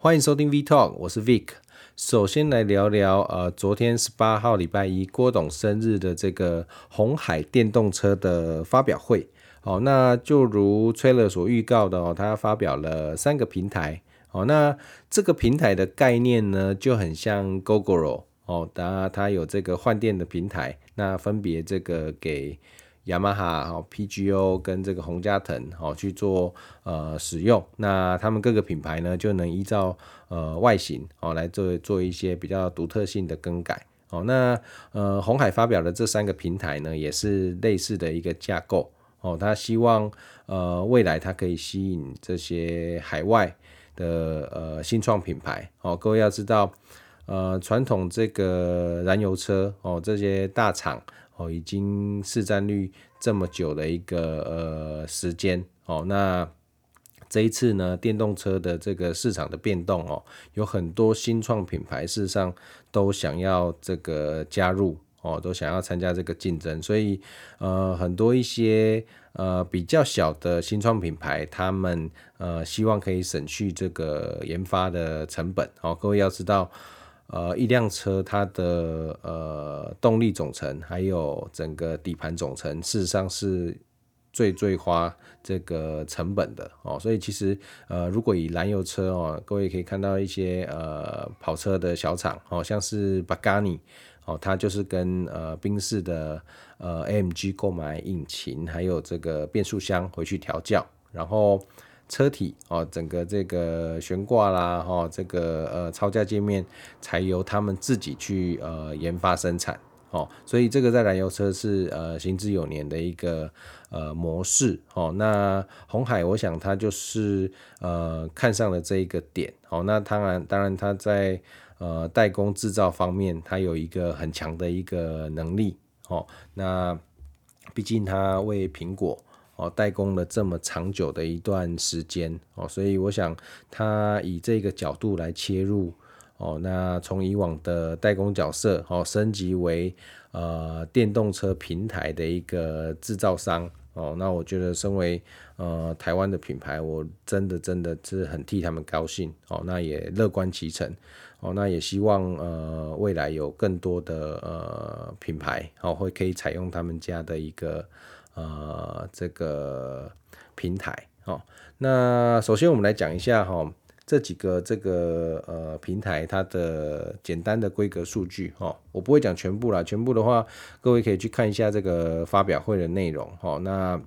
欢迎收听 V Talk，我是 Vic。首先来聊聊，呃，昨天十八号礼拜一，郭董生日的这个红海电动车的发表会。哦，那就如 trailer 所预告的哦，他发表了三个平台。哦，那这个平台的概念呢，就很像 Gogoro 哦，它它有这个换电的平台，那分别这个给。雅马哈、哦、PGO 跟这个宏佳腾哦去做呃使用，那他们各个品牌呢就能依照呃外形哦来做做一些比较独特性的更改哦。那呃红海发表的这三个平台呢也是类似的一个架构哦，他希望呃未来它可以吸引这些海外的呃新创品牌哦。各位要知道呃传统这个燃油车哦这些大厂。哦，已经市占率这么久的一个呃时间哦，那这一次呢，电动车的这个市场的变动哦，有很多新创品牌事实上都想要这个加入哦，都想要参加这个竞争，所以呃很多一些呃比较小的新创品牌，他们呃希望可以省去这个研发的成本哦，各位要知道。呃，一辆车它的呃动力总成，还有整个底盘总成，事实上是最最花这个成本的哦。所以其实呃，如果以燃油车哦，各位可以看到一些呃跑车的小厂哦，像是 b a g a n i 哦，它就是跟呃宾士的呃 AMG 购买引擎，还有这个变速箱回去调教，然后。车体哦，整个这个悬挂啦，哈，这个呃超架界面才由他们自己去呃研发生产哦，所以这个在燃油车是呃行之有年的一个呃模式哦。那红海，我想它就是呃看上了这一个点哦。那当然，当然它在呃代工制造方面，它有一个很强的一个能力哦。那毕竟它为苹果。哦，代工了这么长久的一段时间哦，所以我想他以这个角度来切入哦，那从以往的代工角色哦，升级为呃电动车平台的一个制造商哦，那我觉得身为呃台湾的品牌，我真的真的是很替他们高兴哦，那也乐观其成哦，那也希望呃未来有更多的呃品牌哦会可以采用他们家的一个。呃，这个平台哦，那首先我们来讲一下哈，这几个这个呃平台它的简单的规格数据哦，我不会讲全部啦，全部的话各位可以去看一下这个发表会的内容哈。那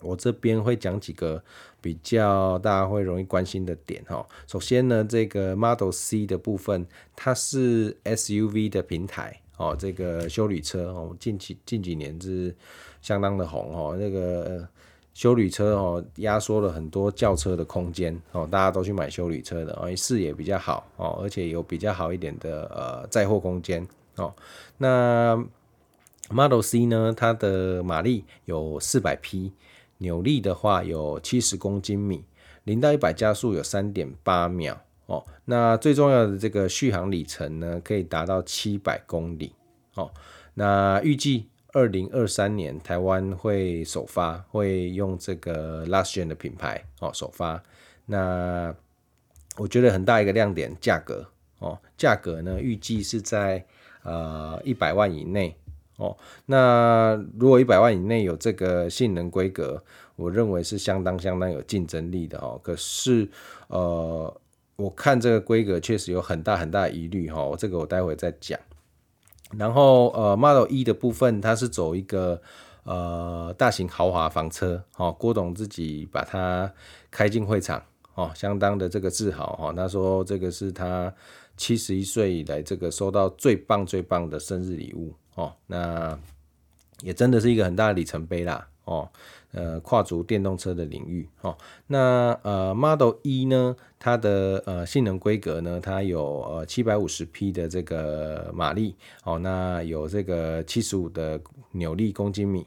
我这边会讲几个比较大家会容易关心的点哈。首先呢，这个 Model C 的部分，它是 SUV 的平台哦，这个休旅车哦，近期近几年是。相当的红哦，那个修旅车哦，压缩了很多轿车的空间哦，大家都去买修旅车的哦，视野比较好哦，而且有比较好一点的呃载货空间哦。那 Model C 呢，它的马力有四百匹，扭力的话有七十公斤米，零到一百加速有三点八秒哦。那最重要的这个续航里程呢，可以达到七百公里哦。那预计。二零二三年台湾会首发，会用这个 Last Gen 的品牌哦首发。那我觉得很大一个亮点，价格哦，价格呢预计是在呃一百万以内哦。那如果一百万以内有这个性能规格，我认为是相当相当有竞争力的哦。可是呃，我看这个规格确实有很大很大的疑虑哈，这个我待会再讲。然后呃，Model E 的部分，它是走一个呃大型豪华房车，哦，郭董自己把它开进会场，哦，相当的这个自豪，哈，他说这个是他七十一岁以来这个收到最棒最棒的生日礼物，哦，那也真的是一个很大的里程碑啦，哦。呃，跨足电动车的领域，哦，那呃，Model E 呢，它的呃性能规格呢，它有呃七百五十匹的这个马力，哦，那有这个七十五的扭力公斤米，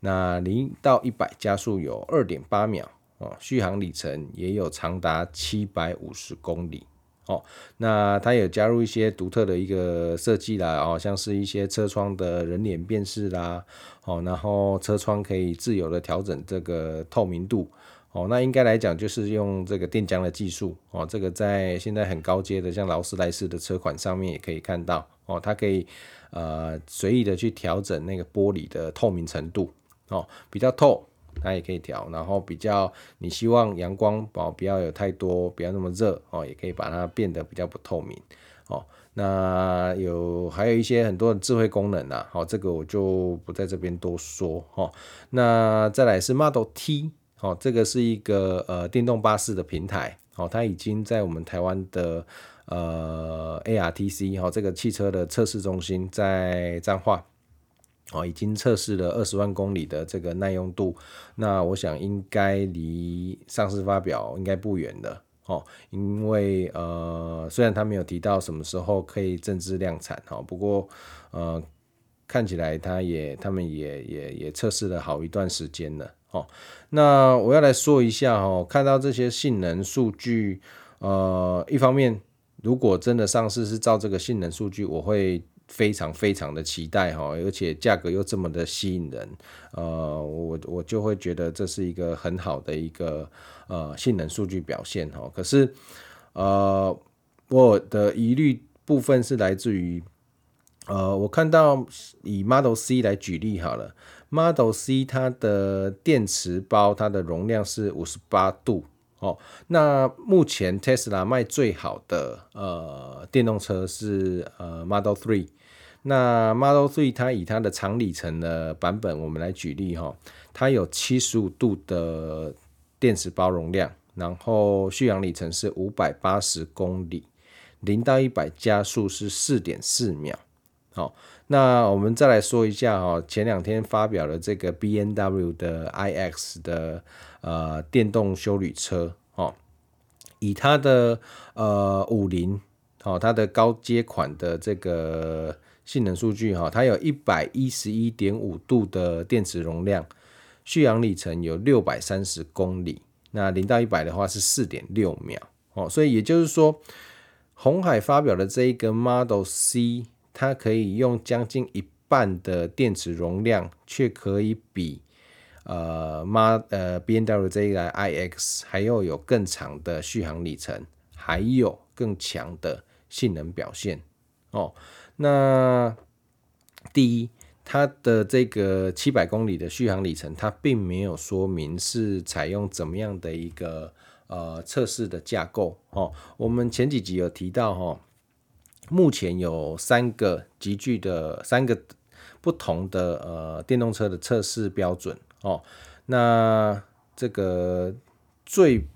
那零到一百加速有二点八秒，哦，续航里程也有长达七百五十公里。哦，那它有加入一些独特的一个设计啦，哦，像是一些车窗的人脸辨识啦，哦，然后车窗可以自由的调整这个透明度，哦，那应该来讲就是用这个电浆的技术哦，这个在现在很高阶的像劳斯莱斯的车款上面也可以看到哦，它可以呃随意的去调整那个玻璃的透明程度哦，比较透它也可以调，然后比较你希望阳光哦不要有太多，不要那么热哦，也可以把它变得比较不透明哦。那有还有一些很多的智慧功能啊，好，这个我就不在这边多说哈。那再来是 Model T，好，这个是一个呃电动巴士的平台，哦，它已经在我们台湾的呃 ARTC 哈这个汽车的测试中心在彰化，哦，已经测试了二十万公里的这个耐用度，那我想应该离上市发表应该不远了。哦，因为呃，虽然他没有提到什么时候可以正式量产哈，不过呃，看起来他也他们也也也测试了好一段时间了哦。那我要来说一下哦，看到这些性能数据，呃，一方面如果真的上市是照这个性能数据，我会。非常非常的期待哈，而且价格又这么的吸引人，呃，我我就会觉得这是一个很好的一个呃性能数据表现哈。可是呃，我的疑虑部分是来自于呃，我看到以 Model C 来举例好了，Model C 它的电池包它的容量是五十八度哦，那目前 Tesla 卖最好的呃电动车是呃 Model Three，。那 Model Three 它以它的长里程的版本，我们来举例哈，它有七十五度的电池包容量，然后续航里程是五百八十公里，零到一百加速是四点四秒。好，那我们再来说一下哈，前两天发表了这个 BMW 的 iX 的呃电动修旅车哦，以它的呃五菱哦，它的高阶款的这个。性能数据哈，它有一百一十一点五度的电池容量，续航里程有六百三十公里，那零到一百的话是四点六秒哦，所以也就是说，红海发表的这一个 Model C，它可以用将近一半的电池容量，却可以比呃 M 呃 BMW 这一台 iX 还要有更长的续航里程，还有更强的性能表现哦。那第一，它的这个七百公里的续航里程，它并没有说明是采用怎么样的一个呃测试的架构哦。我们前几集有提到哈，目前有三个级距的三个不同的呃电动车的测试标准哦。那这个最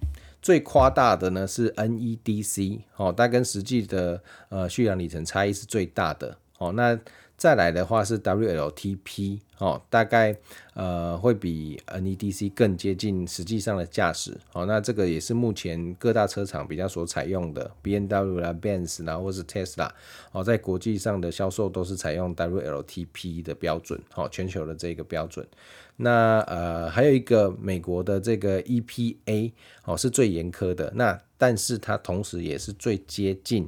最夸大的呢是 NEDC 哦，它跟实际的呃续航里程差异是最大的哦。那再来的话是 WLTP 哦，大概呃会比 NEDC 更接近实际上的驾驶哦。那这个也是目前各大车厂比较所采用的，BMW 啦、Benz 啦，或是 Tesla 哦，在国际上的销售都是采用 WLTP 的标准哦，全球的这个标准。那呃还有一个美国的这个 EPA 哦，是最严苛的，那但是它同时也是最接近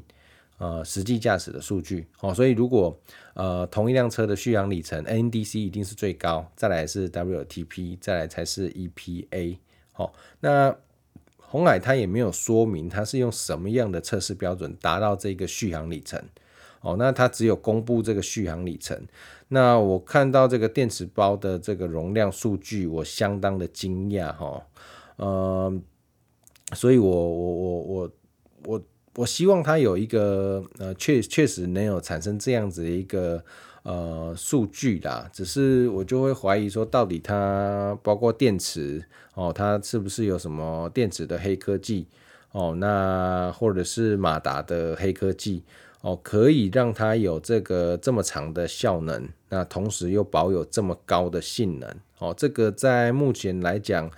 呃实际驾驶的数据哦，所以如果呃同一辆车的续航里程，N D C 一定是最高，再来是 W T P，再来才是 EPA 哦。那红海它也没有说明它是用什么样的测试标准达到这个续航里程。哦，那它只有公布这个续航里程。那我看到这个电池包的这个容量数据，我相当的惊讶哈。呃，所以我我我我我我希望它有一个呃确确实能有产生这样子的一个呃数据啦。只是我就会怀疑说，到底它包括电池哦，它是不是有什么电池的黑科技哦？那或者是马达的黑科技？哦，可以让它有这个这么长的效能，那同时又保有这么高的性能，哦，这个在目前来讲，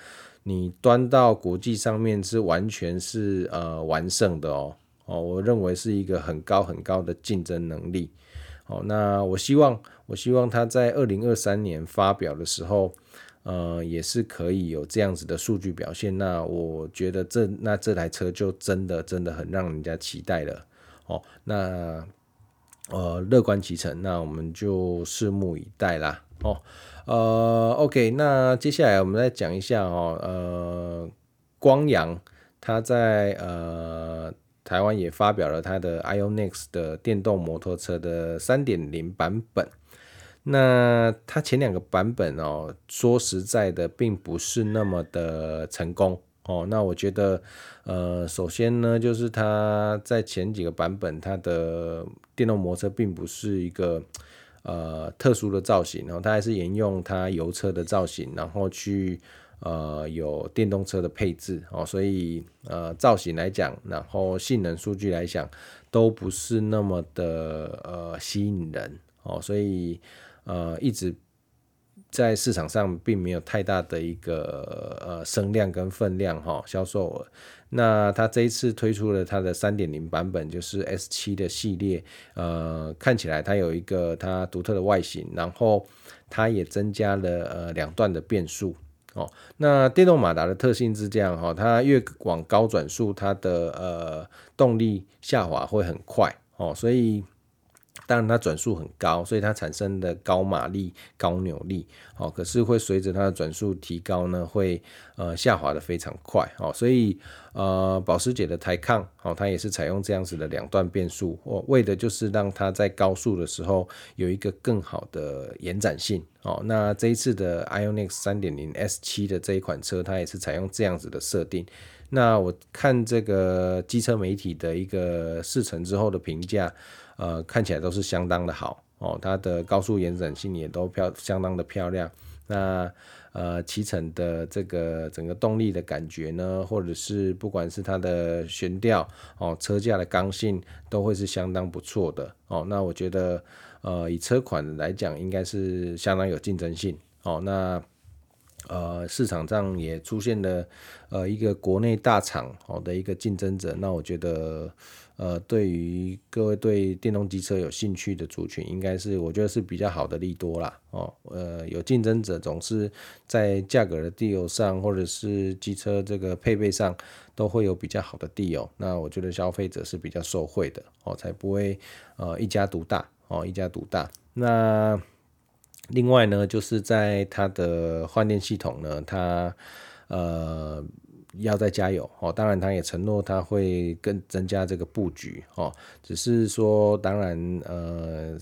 你端到国际上面是完全是呃完胜的哦，哦，我认为是一个很高很高的竞争能力，哦，那我希望我希望它在二零二三年发表的时候，呃，也是可以有这样子的数据表现，那我觉得这那这台车就真的真的很让人家期待了。哦，那呃，乐观其成，那我们就拭目以待啦。哦，呃，OK，那接下来我们来讲一下哦，呃，光阳，他在呃台湾也发表了他的 IONIX 的电动摩托车的三点零版本。那它前两个版本哦，说实在的，并不是那么的成功哦。那我觉得，呃，首先呢，就是它在前几个版本，它的电动摩托车并不是一个呃特殊的造型，然后它还是沿用它油车的造型，然后去呃有电动车的配置哦。所以呃造型来讲，然后性能数据来讲，都不是那么的呃吸引人哦。所以呃，一直在市场上并没有太大的一个呃声量跟分量哈，销售额。那它这一次推出了它的三点零版本，就是 S 七的系列，呃，看起来它有一个它独特的外形，然后它也增加了呃两段的变速哦。那电动马达的特性是这样哈，它越往高转速，它的呃动力下滑会很快哦，所以。当然，它转速很高，所以它产生的高马力、高扭力，哦，可是会随着它的转速提高呢，会呃下滑的非常快，哦，所以呃保时捷的 Taycan，哦，它也是采用这样子的两段变速，哦，为的就是让它在高速的时候有一个更好的延展性，哦，那这一次的 IONIQ 3.0 S7 的这一款车，它也是采用这样子的设定。那我看这个机车媒体的一个试乘之后的评价。呃，看起来都是相当的好哦，它的高速延展性也都漂相当的漂亮。那呃，骑乘的这个整个动力的感觉呢，或者是不管是它的悬吊哦，车架的刚性，都会是相当不错的哦。那我觉得呃，以车款来讲，应该是相当有竞争性哦。那呃，市场上也出现了呃一个国内大厂哦的一个竞争者，那我觉得。呃，对于各位对电动机车有兴趣的族群，应该是我觉得是比较好的利多啦。哦。呃，有竞争者总是在价格的地油上，或者是机车这个配备上，都会有比较好的地油。那我觉得消费者是比较受惠的哦，才不会呃一家独大哦，一家独大。那另外呢，就是在它的换电系统呢，它呃。要再加油哦，当然它也承诺它会更增加这个布局哦，只是说当然呃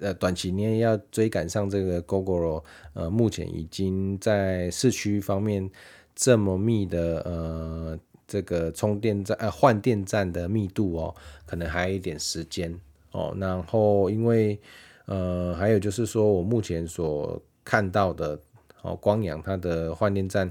呃短期内要追赶上这个 Gogoro，呃目前已经在市区方面这么密的呃这个充电站呃换电站的密度哦，可能还有一点时间哦，然后因为呃还有就是说我目前所看到的哦光阳它的换电站。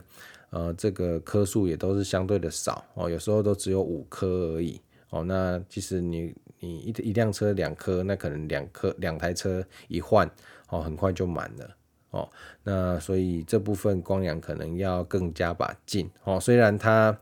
呃，这个颗数也都是相对的少哦，有时候都只有五颗而已哦。那其实你你一一辆车两颗，那可能两颗两台车一换哦，很快就满了哦。那所以这部分光阳可能要更加把劲哦。虽然它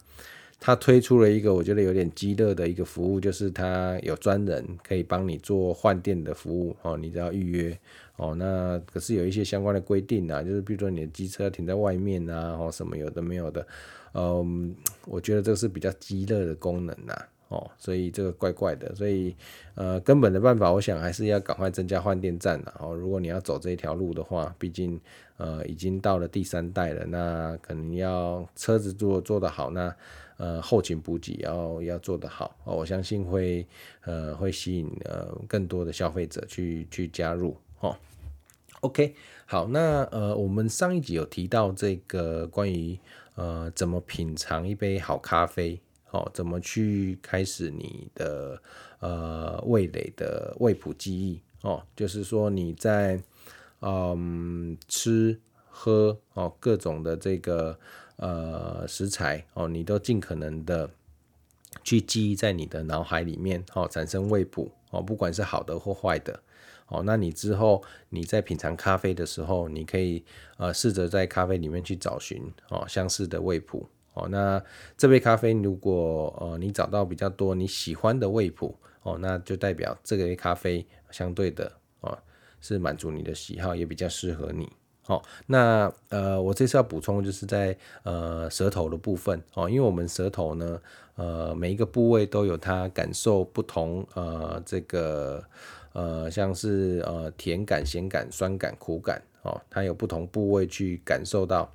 他推出了一个我觉得有点鸡肋的一个服务，就是他有专人可以帮你做换电的服务哦，你只要预约。哦，那可是有一些相关的规定啊，就是比如说你的机车停在外面啊，或什么有的没有的，嗯，我觉得这个是比较鸡肋的功能呐，哦，所以这个怪怪的，所以呃，根本的办法，我想还是要赶快增加换电站了。哦，如果你要走这一条路的话，毕竟呃已经到了第三代了，那可能要车子做做得好，那呃后勤补给要要做得好，哦，我相信会呃会吸引呃更多的消费者去去加入。哦，OK，好，那呃，我们上一集有提到这个关于呃怎么品尝一杯好咖啡，哦，怎么去开始你的呃味蕾的味谱记忆，哦，就是说你在嗯吃喝哦各种的这个呃食材哦，你都尽可能的去记忆在你的脑海里面，哦，产生味谱哦，不管是好的或坏的。哦，那你之后你在品尝咖啡的时候，你可以呃试着在咖啡里面去找寻哦相似的味谱哦。那这杯咖啡如果呃你找到比较多你喜欢的味谱哦，那就代表这杯咖啡相对的哦是满足你的喜好，也比较适合你。哦，那呃我这次要补充就是在呃舌头的部分哦，因为我们舌头呢呃每一个部位都有它感受不同呃这个。呃，像是呃甜感、咸感、酸感、苦感，哦，它有不同部位去感受到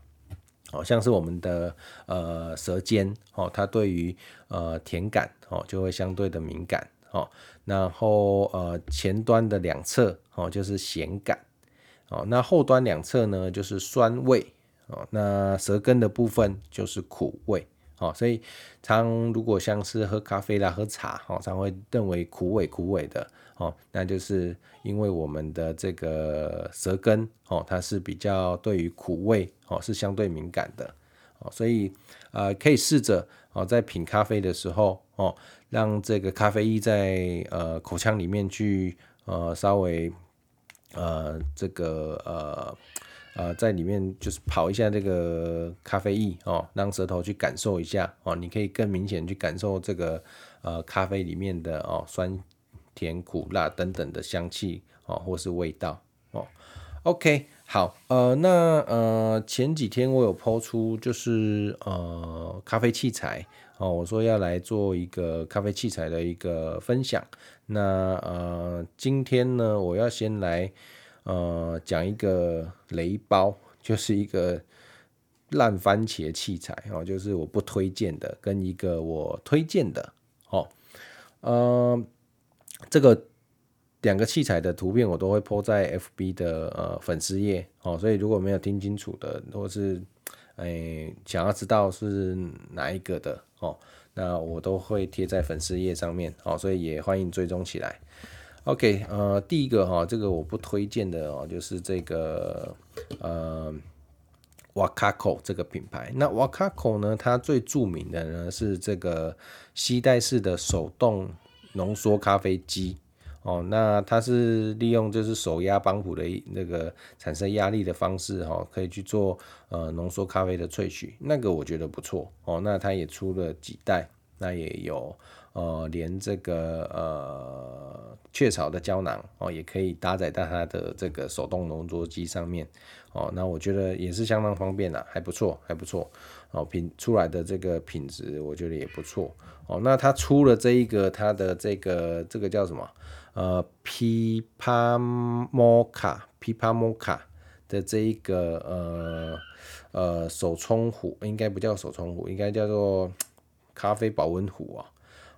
哦，像是我们的呃舌尖哦，它对于呃甜感哦就会相对的敏感哦。然后呃前端的两侧哦就是咸感哦，那后端两侧呢就是酸味哦，那舌根的部分就是苦味哦。所以常如果像是喝咖啡啦、喝茶哦，常会认为苦味苦味的哦，那就是因为我们的这个舌根哦，它是比较对于苦味。哦，是相对敏感的哦，所以呃，可以试着哦，在品咖啡的时候哦，让这个咖啡液在呃口腔里面去呃稍微呃这个呃呃在里面就是跑一下这个咖啡液哦，让舌头去感受一下哦，你可以更明显去感受这个呃咖啡里面的哦酸甜苦辣等等的香气哦，或是味道哦，OK。好，呃，那呃前几天我有抛出就是呃咖啡器材哦，我说要来做一个咖啡器材的一个分享。那呃今天呢，我要先来呃讲一个雷包，就是一个烂番茄器材哦，就是我不推荐的，跟一个我推荐的哦，呃这个。两个器材的图片我都会 po 在 FB 的呃粉丝页哦，所以如果没有听清楚的，或是诶、想要知道是哪一个的哦，那我都会贴在粉丝页上面哦，所以也欢迎追踪起来。OK，呃，第一个哈，这个我不推荐的哦，就是这个呃 Wacaco 这个品牌。那 Wacaco 呢，它最著名的呢是这个吸带式的手动浓缩咖啡机。哦，那它是利用就是手压帮浦的那个产生压力的方式，哈，可以去做呃浓缩咖啡的萃取，那个我觉得不错哦。那它也出了几代，那也有呃连这个呃雀巢的胶囊哦，也可以搭载到它的这个手动浓缩机上面哦。那我觉得也是相当方便的，还不错，还不错哦。品出来的这个品质，我觉得也不错哦。那它出了这一个，它的这个这个叫什么？呃，Pipa Moka，Pipa Moka 的这一个呃呃手冲壶，应该不叫手冲壶，应该叫做咖啡保温壶啊。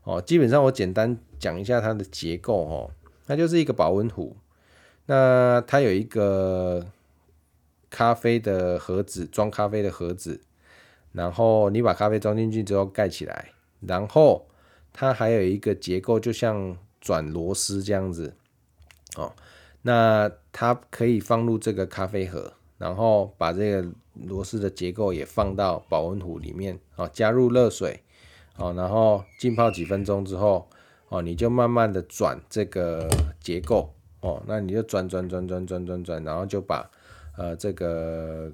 哦，基本上我简单讲一下它的结构哦，它就是一个保温壶。那它有一个咖啡的盒子，装咖啡的盒子，然后你把咖啡装进去之后盖起来，然后它还有一个结构，就像。转螺丝这样子，哦，那它可以放入这个咖啡盒，然后把这个螺丝的结构也放到保温壶里面，哦，加入热水，哦，然后浸泡几分钟之后，哦，你就慢慢的转这个结构，哦，那你就转转转转转转转，然后就把呃这个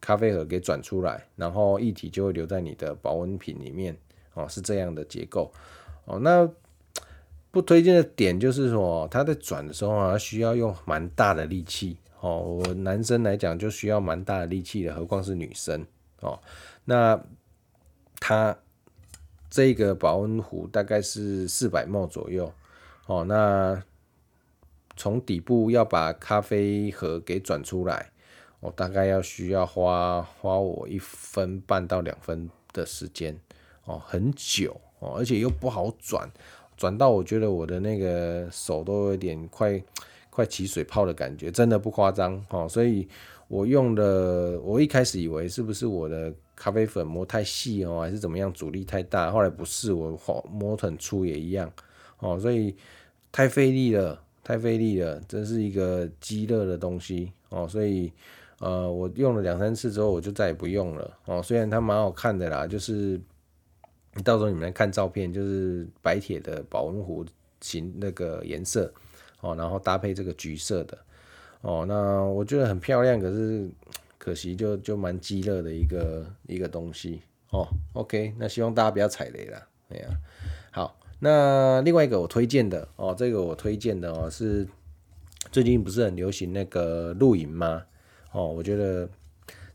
咖啡盒给转出来，然后液体就会留在你的保温瓶里面，哦，是这样的结构，哦，那。不推荐的点就是说，它在转的时候啊，需要用蛮大的力气哦。我男生来讲就需要蛮大的力气的，何况是女生哦。那它这个保温壶大概是四百 m 左右哦。那从底部要把咖啡盒给转出来，我大概要需要花花我一分半到两分的时间哦，很久哦，而且又不好转。转到我觉得我的那个手都有点快快起水泡的感觉，真的不夸张哦。所以我用的，我一开始以为是不是我的咖啡粉磨太细哦，还是怎么样，阻力太大。后来不是，我磨很粗也一样哦。所以太费力了，太费力了，真是一个鸡肋的东西哦。所以呃，我用了两三次之后，我就再也不用了哦。虽然它蛮好看的啦，就是。到时候你们来看照片，就是白铁的保温壶型那个颜色哦，然后搭配这个橘色的哦，那我觉得很漂亮，可是可惜就就蛮鸡肋的一个一个东西哦。OK，那希望大家不要踩雷啦。哎呀，好，那另外一个我推荐的哦，这个我推荐的哦是最近不是很流行那个露营吗？哦，我觉得。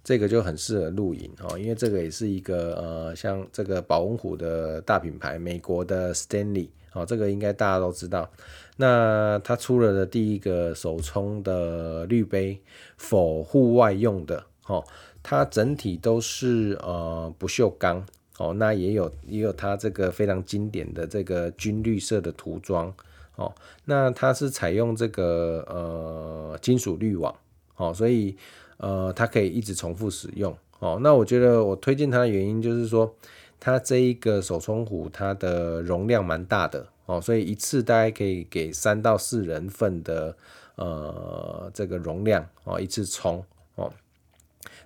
这个就很适合露营哦，因为这个也是一个呃，像这个保温壶的大品牌，美国的 Stanley 哦，这个应该大家都知道。那它出了的第一个手冲的滤杯否户外用的哦，它整体都是呃不锈钢哦，那也有也有它这个非常经典的这个军绿色的涂装哦，那它是采用这个呃金属滤网哦，所以呃它可以一直重复使用哦。那我觉得我推荐它的原因就是说，它这一个手冲壶它的容量蛮大的哦，所以一次大概可以给三到四人份的呃这个容量哦，一次冲哦。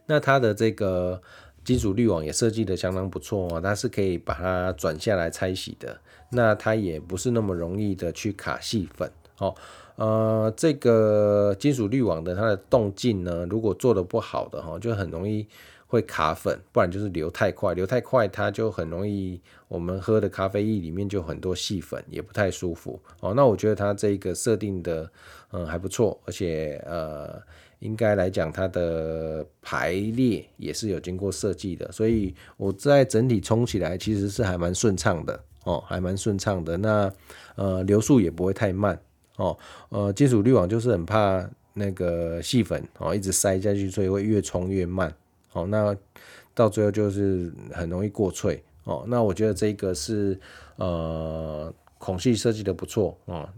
那它的这个金属滤网也设计得相当不错哦，它是可以把它转下来拆洗的。那它也不是那么容易的去卡细粉哦。呃，这个金属滤网的它的动静呢，如果做的不好的哈，就很容易会卡粉，不然就是流太快，流太快它就很容易我们喝的咖啡液里面就很多细粉，也不太舒服哦。那我觉得它这个设定的嗯还不错，而且呃。应该来讲，它的排列也是有经过设计的，所以我在整体冲起来其实是还蛮顺畅的哦，还蛮顺畅的。那呃流速也不会太慢哦，呃金属滤网就是很怕那个细粉哦一直塞下去，所以会越冲越慢哦。那到最后就是很容易过萃哦。那我觉得这个是呃孔隙设计的不错哦，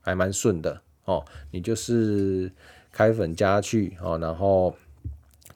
还蛮顺的哦。你就是。开粉加去哦，然后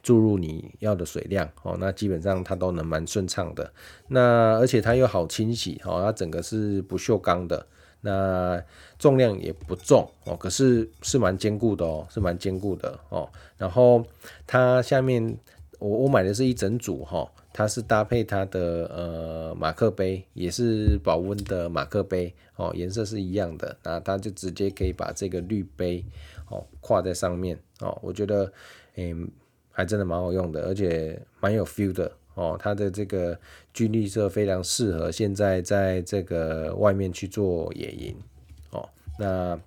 注入你要的水量哦，那基本上它都能蛮顺畅的。那而且它又好清洗哦，它整个是不锈钢的，那重量也不重哦，可是是蛮坚固的哦，是蛮坚固的哦。然后它下面我我买的是一整组哈，它是搭配它的呃马克杯，也是保温的马克杯哦，颜色是一样的，那它就直接可以把这个滤杯。哦，挂在上面哦，我觉得，嗯、还真的蛮好用的，而且蛮有 feel 的哦。它的这个军绿色非常适合现在在这个外面去做野营哦。那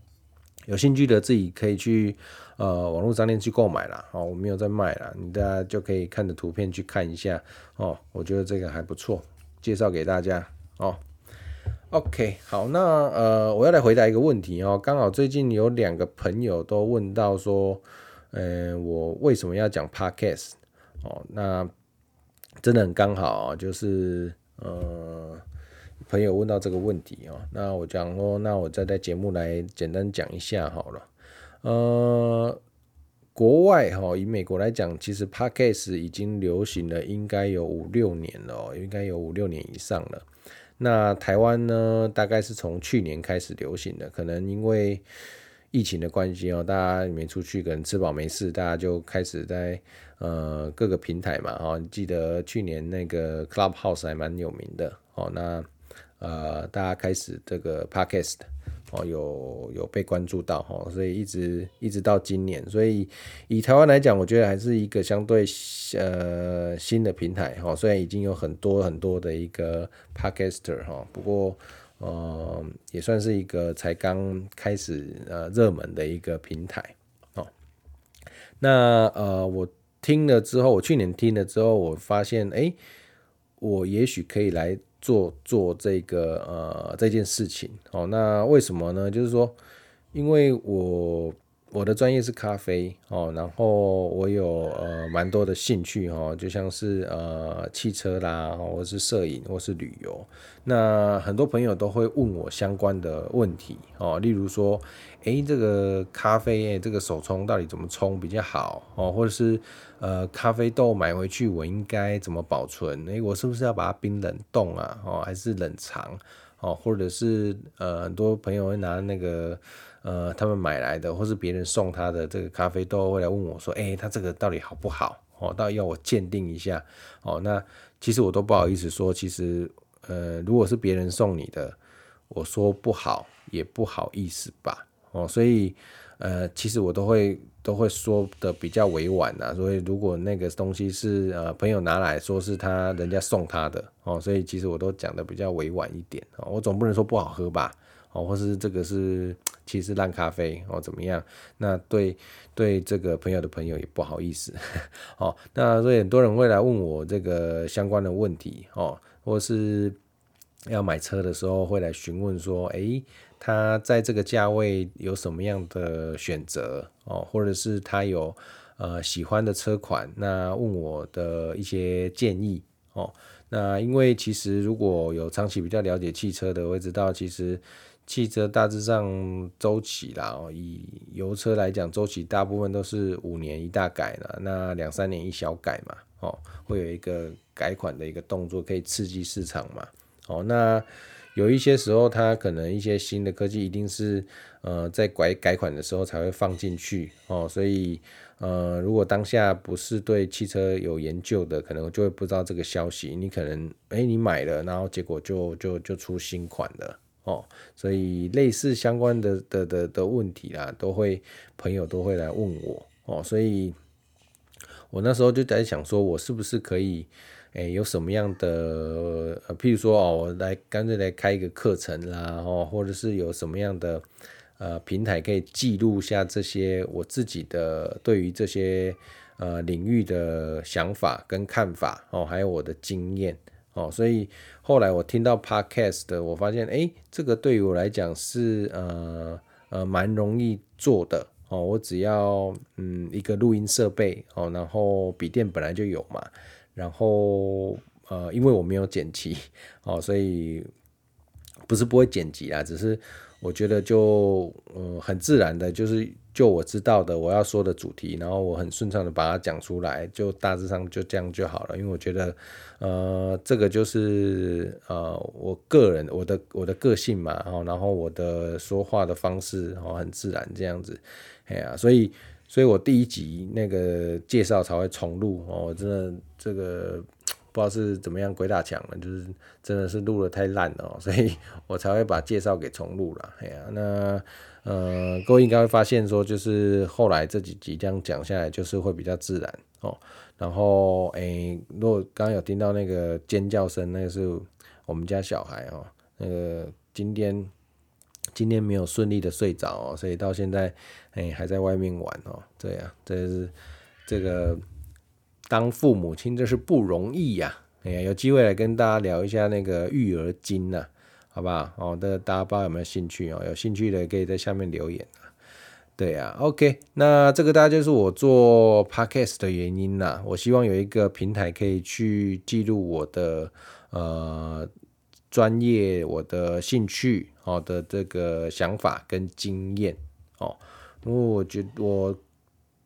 有兴趣的自己可以去呃网络商店去购买啦。哦，我没有在卖啦，你大家就可以看着图片去看一下哦。我觉得这个还不错，介绍给大家哦。OK，好，那呃，我要来回答一个问题哦。刚好最近有两个朋友都问到说，呃，我为什么要讲 Podcast 哦？那真的很刚好啊，就是呃，朋友问到这个问题哦。那我讲说，那我再在节目来简单讲一下好了。呃，国外哈，以美国来讲，其实 Podcast 已经流行了，应该有五六年了哦，应该有五六年以上了。那台湾呢，大概是从去年开始流行的，可能因为疫情的关系哦，大家没出去，可能吃饱没事，大家就开始在呃各个平台嘛，哦，记得去年那个 Clubhouse 还蛮有名的哦，那呃大家开始这个 Podcast。哦，有有被关注到哈，所以一直一直到今年，所以以台湾来讲，我觉得还是一个相对呃新的平台哈。虽然已经有很多很多的一个 Podcaster 哈，不过呃也算是一个才刚开始呃热门的一个平台哦。那呃我听了之后，我去年听了之后，我发现哎、我也许可以来。做做这个呃这件事情哦，那为什么呢？就是说，因为我我的专业是咖啡哦，然后我有呃蛮多的兴趣哈，就像是呃汽车啦，或是摄影，或是旅游。那很多朋友都会问我相关的问题哦，例如说，诶，这个咖啡，诶，这个手冲到底怎么冲比较好哦？或者是呃，咖啡豆买回去我应该怎么保存？诶，我是不是要把它冰冷冻啊？哦，还是冷藏？哦，或者是呃，很多朋友会拿那个呃，他们买来的或是别人送他的这个咖啡豆，会来问我说，诶，他这个到底好不好？哦，到底要我鉴定一下？哦，那其实我都不好意思说，其实呃，如果是别人送你的，我说不好也不好意思吧。哦，所以，呃，其实我都会都会说的比较委婉呐。所以，如果那个东西是呃朋友拿来说是他人家送他的，哦，所以其实我都讲的比较委婉一点。哦，我总不能说不好喝吧？哦，或是这个是其实烂咖啡哦，怎么样？那对对这个朋友的朋友也不好意思。哦，那所以很多人会来问我这个相关的问题，哦，或是要买车的时候会来询问说，哎、他在这个价位有什么样的选择哦？或者是他有呃喜欢的车款，那问我的一些建议哦。那因为其实如果有长期比较了解汽车的，会知道其实汽车大致上周期啦哦，以油车来讲，周期大部分都是五年一大改啦，那两三年一小改嘛，哦，会有一个改款的一个动作，可以刺激市场嘛，哦，那有一些时候它可能一些新的科技一定是呃在改改款的时候才会放进去哦，所以。呃，如果当下不是对汽车有研究的，可能就会不知道这个消息。你可能，哎、你买了，然后结果就就就出新款了哦。所以类似相关的的的的问题啦，都会朋友都会来问我哦。所以我那时候就在想，说我是不是可以，哎、有什么样的，呃，譬如说哦，我来干脆来开一个课程啦，哦，或者是有什么样的。呃，平台可以记录下这些我自己的对于这些呃领域的想法跟看法哦，还有我的经验哦，所以后来我听到 Podcast 的，我发现哎、这个对于我来讲是呃呃蛮容易做的哦，我只要嗯一个录音设备哦，然后笔电本来就有嘛，然后呃因为我没有剪辑 哦，所以不是不会剪辑啦，只是。我觉得就嗯很自然的，就是就我知道的我要说的主题，然后我很顺畅的把它讲出来，就大致上就这样就好了。因为我觉得呃这个就是呃我个人我的我的个性嘛，然后我的说话的方式哦很自然这样子，哎呀，所以所以我第一集那个介绍才会重录哦，我真的这个。不知道是怎么样鬼打墙了，就是真的是录得太烂了，所以 我才会把介绍给重录了。哎呀，那呃，各位应该会发现说，就是后来这几集这样讲下来，就是会比较自然哦。然后哎、欸，如果刚刚有听到那个尖叫声，那个是我们家小孩哦，那个今天今天没有顺利的睡着哦，所以到现在哎、还在外面玩哦。对呀，这是这个。当父母亲这是不容易呀，哎，有机会来跟大家聊一下那个育儿经呐，好不好？哦，这大家不知道有没有兴趣哦？有兴趣的可以在下面留言啊。对呀，OK，那这个大家就是我做 Podcast 的原因呐。我希望有一个平台可以去记录我的呃专业、我的兴趣、好的这个想法跟经验哦。因为我觉得我。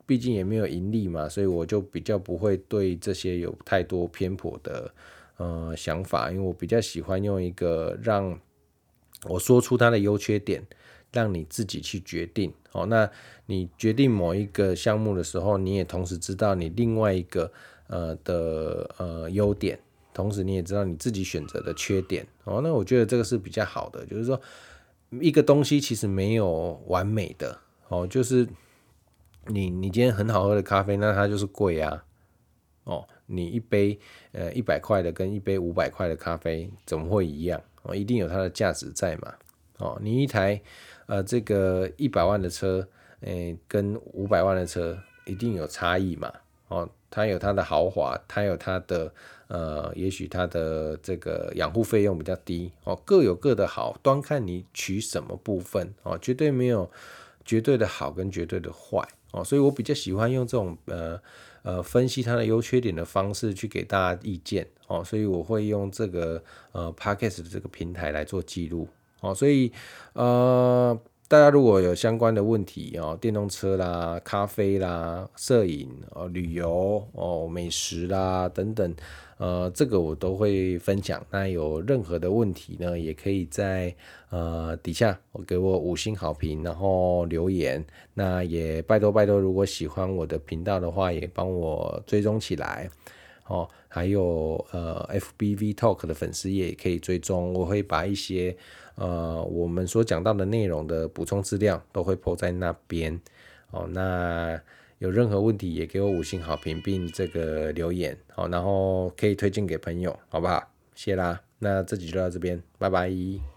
毕竟也没有盈利嘛，所以我就比较不会对这些有太多偏颇的呃想法，因为我比较喜欢用一个让我说出它的优缺点，让你自己去决定。哦，那你决定某一个项目的时候，你也同时知道你另外一个呃的呃优点，同时你也知道你自己选择的缺点。哦，那我觉得这个是比较好的，就是说一个东西其实没有完美的，哦，就是。你你今天很好喝的咖啡，那它就是贵啊，哦，你一杯呃一百块的跟一杯五百块的咖啡怎么会一样？哦，一定有它的价值在嘛，哦，你一台呃这个一百万的车，诶、欸，跟五百万的车一定有差异嘛，哦，它有它的豪华，它有它的呃，也许它的这个养护费用比较低，哦，各有各的好，端看你取什么部分，哦，绝对没有绝对的好跟绝对的坏。哦，所以我比较喜欢用这种呃呃分析它的优缺点的方式去给大家意见。哦，所以我会用这个呃 Podcast 的这个平台来做记录。哦，所以呃大家如果有相关的问题哦，电动车啦、咖啡啦、摄影哦、旅游哦、美食啦等等。呃，这个我都会分享。那有任何的问题呢，也可以在呃底下我给我五星好评，然后留言。那也拜托拜托，如果喜欢我的频道的话，也帮我追踪起来。哦，还有呃 FBV Talk 的粉丝也可以追踪。我会把一些呃我们所讲到的内容的补充资料都会铺在那边。哦，那。有任何问题也给我五星好评，并这个留言，好，然后可以推荐给朋友，好不好？谢啦，那这集就到这边，拜拜。